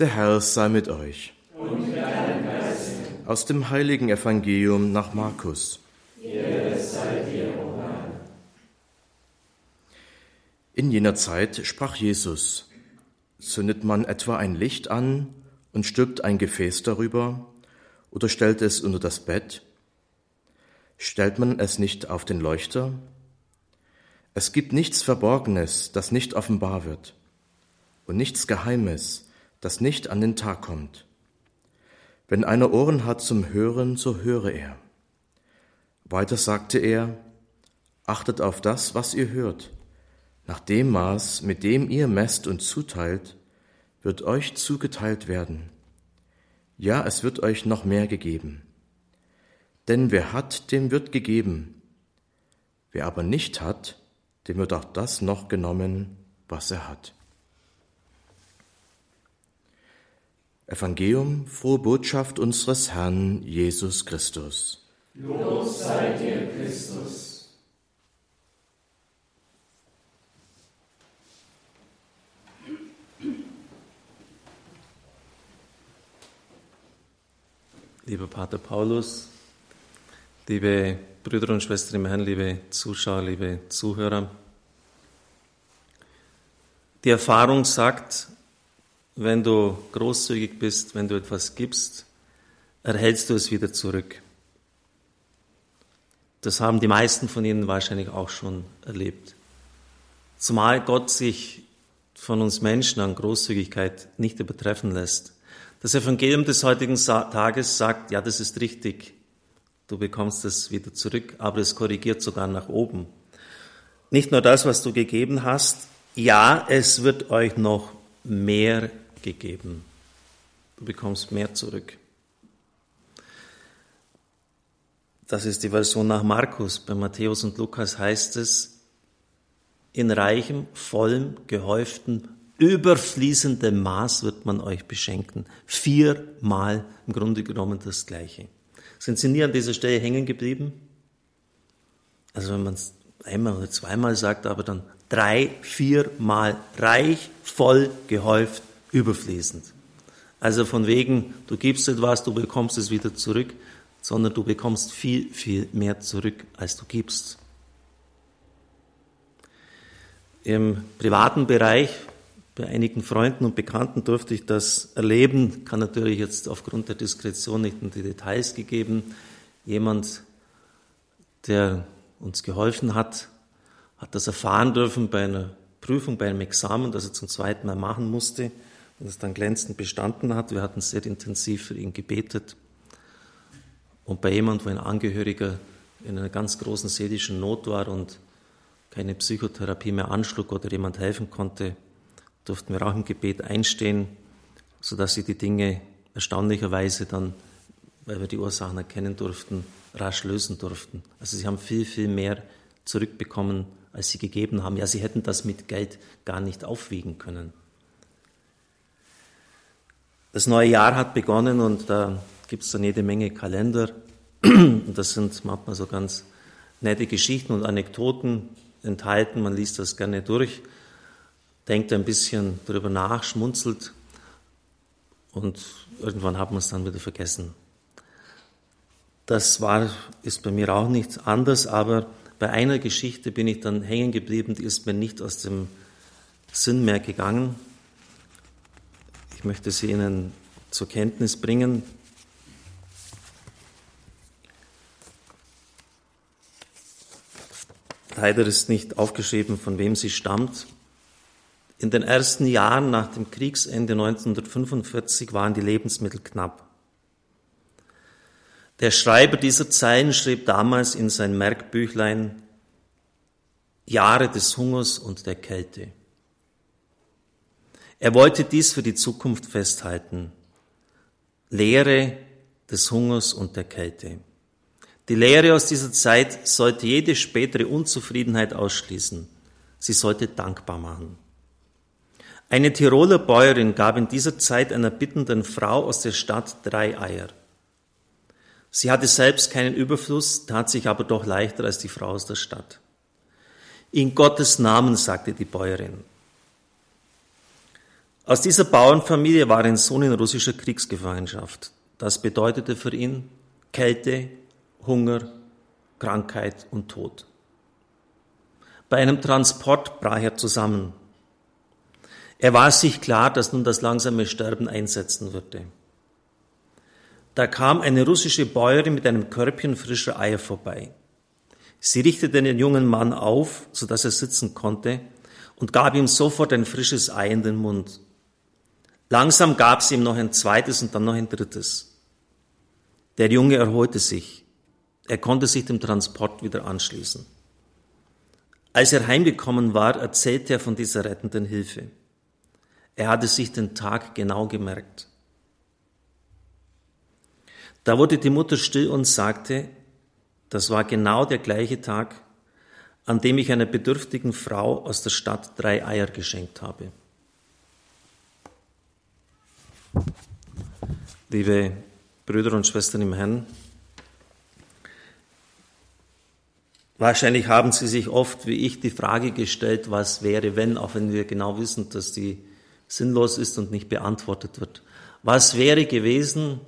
Der Herr sei mit euch. Und mit deinem Geist. Aus dem heiligen Evangelium nach Markus. In jener Zeit sprach Jesus, zündet man etwa ein Licht an und stülpt ein Gefäß darüber oder stellt es unter das Bett? Stellt man es nicht auf den Leuchter? Es gibt nichts Verborgenes, das nicht offenbar wird, und nichts Geheimes, das nicht an den Tag kommt. Wenn einer Ohren hat zum Hören, so höre er. Weiter sagte er, achtet auf das, was ihr hört. Nach dem Maß, mit dem ihr messt und zuteilt, wird euch zugeteilt werden. Ja, es wird euch noch mehr gegeben. Denn wer hat, dem wird gegeben. Wer aber nicht hat, dem wird auch das noch genommen, was er hat. Evangelium, frohe Botschaft unseres Herrn Jesus Christus. Lob sei dir, Christus. Lieber Pater Paulus, liebe Brüder und Schwestern im Herrn, liebe Zuschauer, liebe Zuhörer. Die Erfahrung sagt, wenn du großzügig bist, wenn du etwas gibst, erhältst du es wieder zurück. Das haben die meisten von Ihnen wahrscheinlich auch schon erlebt. Zumal Gott sich von uns Menschen an Großzügigkeit nicht übertreffen lässt. Das Evangelium des heutigen Tages sagt, ja, das ist richtig, du bekommst es wieder zurück, aber es korrigiert sogar nach oben. Nicht nur das, was du gegeben hast, ja, es wird euch noch mehr gegeben. Du bekommst mehr zurück. Das ist die Version nach Markus. Bei Matthäus und Lukas heißt es, in reichem, vollem, gehäuften, überfließendem Maß wird man euch beschenken. Viermal im Grunde genommen das Gleiche. Sind Sie nie an dieser Stelle hängen geblieben? Also wenn man es einmal oder zweimal sagt, aber dann drei, viermal reich, voll, gehäuft, überfließend. Also von wegen, du gibst etwas, du bekommst es wieder zurück, sondern du bekommst viel, viel mehr zurück, als du gibst. Im privaten Bereich, bei einigen Freunden und Bekannten durfte ich das erleben, kann natürlich jetzt aufgrund der Diskretion nicht in die Details gegeben. Jemand, der uns geholfen hat, hat das erfahren dürfen bei einer Prüfung, bei einem Examen, das er zum zweiten Mal machen musste und es dann glänzend bestanden hat. Wir hatten sehr intensiv für ihn gebetet. Und bei jemand, wo ein Angehöriger in einer ganz großen seelischen Not war und keine Psychotherapie mehr anschlug oder jemand helfen konnte, durften wir auch im Gebet einstehen, sodass sie die Dinge erstaunlicherweise dann, weil wir die Ursachen erkennen durften, rasch lösen durften. Also sie haben viel, viel mehr zurückbekommen, als sie gegeben haben. Ja, sie hätten das mit Geld gar nicht aufwiegen können. Das neue Jahr hat begonnen und da gibt es dann jede Menge Kalender. Und das sind manchmal so ganz nette Geschichten und Anekdoten enthalten. Man liest das gerne durch, denkt ein bisschen darüber nach, schmunzelt und irgendwann hat man es dann wieder vergessen. Das war, ist bei mir auch nicht anders, aber bei einer Geschichte bin ich dann hängen geblieben, die ist mir nicht aus dem Sinn mehr gegangen. Ich möchte sie Ihnen zur Kenntnis bringen. Leider ist nicht aufgeschrieben, von wem sie stammt. In den ersten Jahren nach dem Kriegsende 1945 waren die Lebensmittel knapp. Der Schreiber dieser Zeilen schrieb damals in sein Merkbüchlein Jahre des Hungers und der Kälte. Er wollte dies für die Zukunft festhalten. Lehre des Hungers und der Kälte. Die Lehre aus dieser Zeit sollte jede spätere Unzufriedenheit ausschließen. Sie sollte dankbar machen. Eine Tiroler Bäuerin gab in dieser Zeit einer bittenden Frau aus der Stadt drei Eier. Sie hatte selbst keinen Überfluss, tat sich aber doch leichter als die Frau aus der Stadt. In Gottes Namen, sagte die Bäuerin, Aus dieser Bauernfamilie war ein Sohn in russischer Kriegsgefangenschaft. Das bedeutete für ihn Kälte, Hunger, Krankheit und Tod. Bei einem Transport brach er zusammen. Er war sich klar, dass nun das langsame Sterben einsetzen würde. Da kam eine russische Bäuerin mit einem Körbchen frischer Eier vorbei. Sie richtete den jungen Mann auf, so dass er sitzen konnte, und gab ihm sofort ein frisches Ei in den Mund. Langsam gab sie ihm noch ein zweites und dann noch ein drittes. Der Junge erholte sich. Er konnte sich dem Transport wieder anschließen. Als er heimgekommen war, erzählte er von dieser rettenden Hilfe. Er hatte sich den Tag genau gemerkt. Da wurde die Mutter still und sagte, das war genau der gleiche Tag, an dem ich einer bedürftigen Frau aus der Stadt drei Eier geschenkt habe. Liebe Brüder und Schwestern im Herrn, wahrscheinlich haben Sie sich oft, wie ich, die Frage gestellt, was wäre, wenn, auch wenn wir genau wissen, dass die sinnlos ist und nicht beantwortet wird. Was wäre gewesen,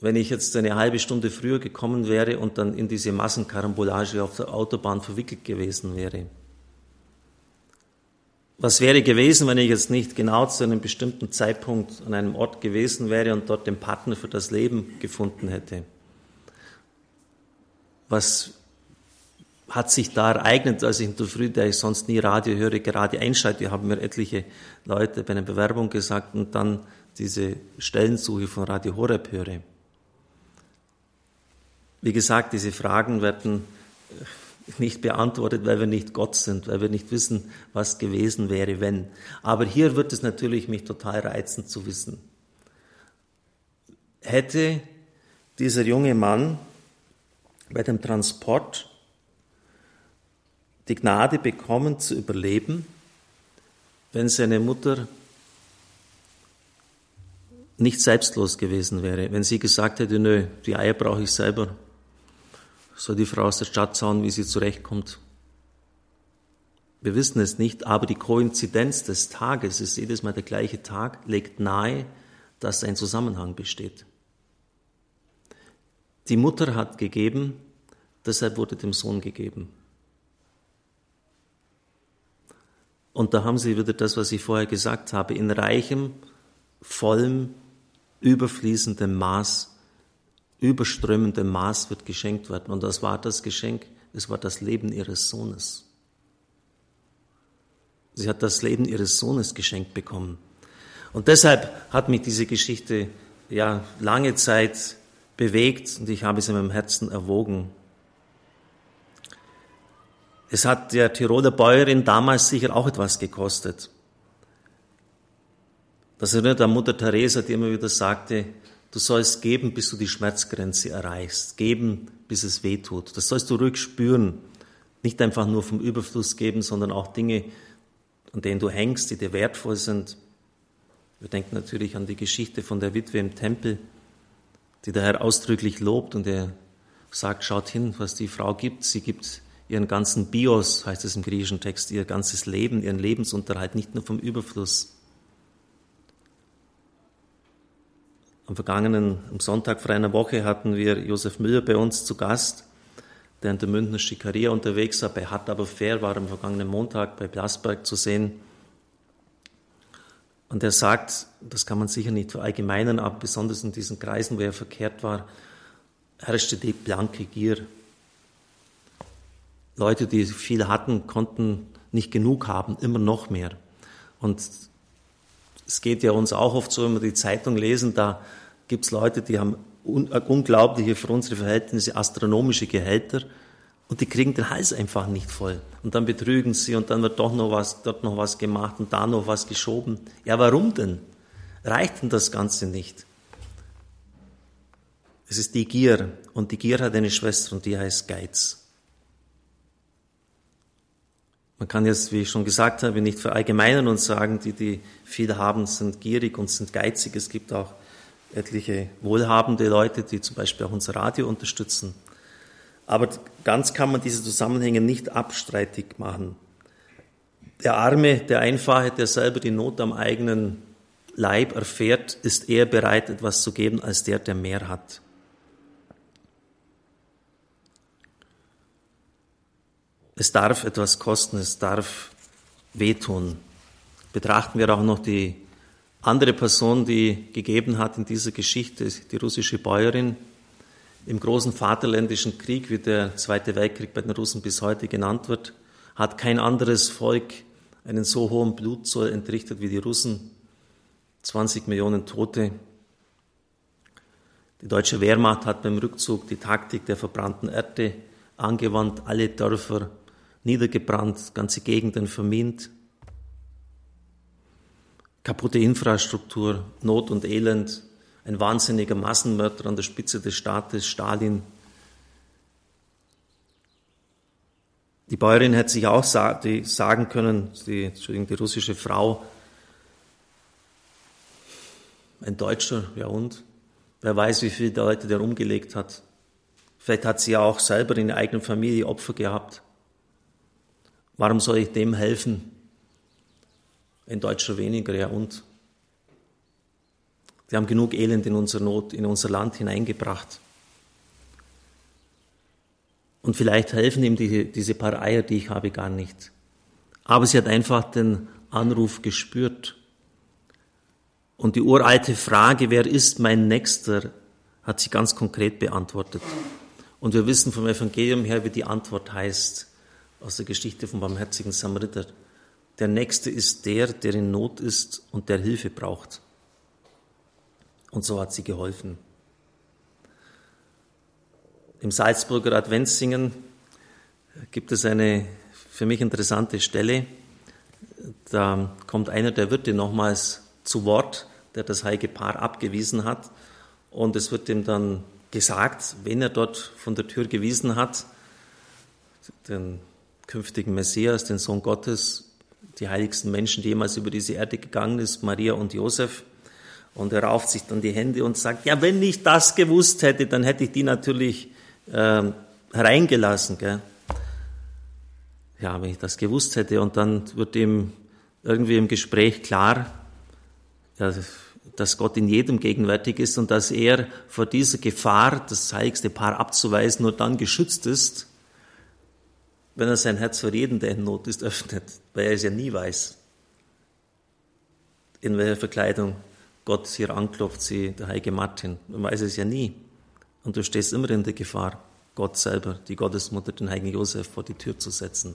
wenn ich jetzt eine halbe Stunde früher gekommen wäre und dann in diese Massenkarambolage auf der Autobahn verwickelt gewesen wäre? Was wäre gewesen, wenn ich jetzt nicht genau zu einem bestimmten Zeitpunkt an einem Ort gewesen wäre und dort den Partner für das Leben gefunden hätte? Was hat sich da ereignet, als ich in der Früh, der ich sonst nie Radio höre, gerade einschalte, haben mir etliche Leute bei einer Bewerbung gesagt und dann diese Stellensuche von Radio Horeb höre. Wie gesagt, diese Fragen werden nicht beantwortet, weil wir nicht Gott sind, weil wir nicht wissen, was gewesen wäre, wenn. Aber hier wird es natürlich mich total reizen zu wissen. Hätte dieser junge Mann bei dem Transport die Gnade bekommen zu überleben, wenn seine Mutter nicht selbstlos gewesen wäre, wenn sie gesagt hätte, nö, die Eier brauche ich selber, soll die Frau aus der Stadt schauen, wie sie zurechtkommt. Wir wissen es nicht, aber die Koinzidenz des Tages, ist jedes Mal der gleiche Tag, legt nahe, dass ein Zusammenhang besteht. Die Mutter hat gegeben, deshalb wurde dem Sohn gegeben. Und da haben Sie wieder das, was ich vorher gesagt habe, in reichem, vollem, überfließendem Maß überströmendem Maß wird geschenkt werden. Und das war das Geschenk, es war das Leben ihres Sohnes. Sie hat das Leben ihres Sohnes geschenkt bekommen. Und deshalb hat mich diese Geschichte ja lange Zeit bewegt und ich habe es in meinem Herzen erwogen. Es hat der Tiroler Bäuerin damals sicher auch etwas gekostet. Das erinnert an Mutter Teresa, die immer wieder sagte, Du sollst geben, bis du die Schmerzgrenze erreichst. Geben, bis es weh tut. Das sollst du ruhig spüren. Nicht einfach nur vom Überfluss geben, sondern auch Dinge, an denen du hängst, die dir wertvoll sind. Wir denken natürlich an die Geschichte von der Witwe im Tempel, die der Herr ausdrücklich lobt und er sagt, schaut hin, was die Frau gibt. Sie gibt ihren ganzen Bios, heißt es im griechischen Text, ihr ganzes Leben, ihren Lebensunterhalt, nicht nur vom Überfluss. Am vergangenen am Sonntag vor einer Woche hatten wir Josef Müller bei uns zu Gast, der in der Münchner Schikaria unterwegs war. Bei Hat aber fair war am vergangenen Montag bei Blasberg zu sehen. Und er sagt, das kann man sicher nicht verallgemeinern, aber besonders in diesen Kreisen, wo er verkehrt war, herrschte die blanke Gier. Leute, die viel hatten, konnten nicht genug haben, immer noch mehr. Und es geht ja uns auch oft so, wenn wir die Zeitung lesen, da gibt es Leute, die haben un äh, unglaubliche, für unsere Verhältnisse astronomische Gehälter und die kriegen den Hals einfach nicht voll. Und dann betrügen sie und dann wird doch noch was, dort noch was gemacht und da noch was geschoben. Ja, warum denn? Reicht denn das Ganze nicht? Es ist die Gier und die Gier hat eine Schwester und die heißt Geiz. Man kann jetzt, wie ich schon gesagt habe, nicht verallgemeinern und sagen, die, die viel haben, sind gierig und sind geizig. Es gibt auch etliche wohlhabende Leute, die zum Beispiel auch unser Radio unterstützen. Aber ganz kann man diese Zusammenhänge nicht abstreitig machen. Der Arme, der Einfache, der selber die Not am eigenen Leib erfährt, ist eher bereit, etwas zu geben, als der, der mehr hat. Es darf etwas kosten, es darf wehtun. Betrachten wir auch noch die andere Person, die gegeben hat in dieser Geschichte, die russische Bäuerin. Im großen Vaterländischen Krieg, wie der Zweite Weltkrieg bei den Russen bis heute genannt wird, hat kein anderes Volk einen so hohen Blutzoll entrichtet wie die Russen. 20 Millionen Tote. Die deutsche Wehrmacht hat beim Rückzug die Taktik der verbrannten Erde angewandt, alle Dörfer niedergebrannt, ganze Gegenden vermint. Kaputte Infrastruktur, Not und Elend, ein wahnsinniger Massenmörder an der Spitze des Staates, Stalin. Die Bäuerin hätte sich auch sagen können, die, Entschuldigung, die russische Frau, ein Deutscher, ja und? Wer weiß, wie viele Leute der umgelegt hat. Vielleicht hat sie ja auch selber in der eigenen Familie Opfer gehabt. Warum soll ich dem helfen? Ein Deutscher weniger, ja und? Wir haben genug Elend in unser Not, in unser Land hineingebracht. Und vielleicht helfen ihm die, diese paar Eier, die ich habe, gar nicht. Aber sie hat einfach den Anruf gespürt. Und die uralte Frage, wer ist mein Nächster, hat sie ganz konkret beantwortet. Und wir wissen vom Evangelium her, wie die Antwort heißt, aus der Geschichte vom barmherzigen Samariter. Der Nächste ist der, der in Not ist und der Hilfe braucht. Und so hat sie geholfen. Im Salzburger Adventssingen gibt es eine für mich interessante Stelle. Da kommt einer der Wirte nochmals zu Wort, der das heilige Paar abgewiesen hat. Und es wird ihm dann gesagt, wenn er dort von der Tür gewiesen hat, den künftigen Messias, den Sohn Gottes, die heiligsten Menschen, die jemals über diese Erde gegangen ist, Maria und Josef. Und er rauft sich dann die Hände und sagt, ja, wenn ich das gewusst hätte, dann hätte ich die natürlich äh, hereingelassen. Gell? Ja, wenn ich das gewusst hätte. Und dann wird ihm irgendwie im Gespräch klar, ja, dass Gott in jedem gegenwärtig ist und dass er vor dieser Gefahr, das heiligste Paar abzuweisen, nur dann geschützt ist, wenn er sein Herz für jeden, der in Not ist, öffnet, weil er es ja nie weiß, in welcher Verkleidung Gott hier anklopft, sie, der heilige Martin. Man weiß es ja nie. Und du stehst immer in der Gefahr, Gott selber, die Gottesmutter, den heiligen Josef vor die Tür zu setzen.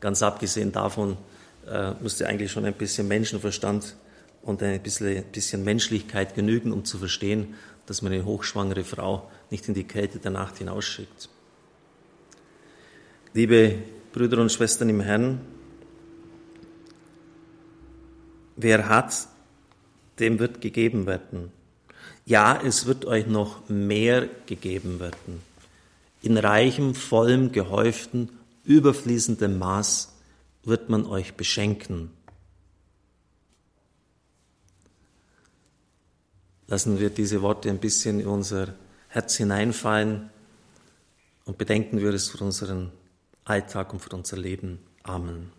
Ganz abgesehen davon äh, müsste eigentlich schon ein bisschen Menschenverstand und ein bisschen, bisschen Menschlichkeit genügen, um zu verstehen, dass man eine hochschwangere Frau nicht in die Kälte der Nacht hinausschickt. Liebe Brüder und Schwestern im Herrn, wer hat, dem wird gegeben werden. Ja, es wird euch noch mehr gegeben werden. In reichem, vollem, gehäuften, überfließendem Maß wird man euch beschenken. Lassen wir diese Worte ein bisschen in unser Herz hineinfallen und bedenken wir es für unseren Alltag und für unser Leben. Amen.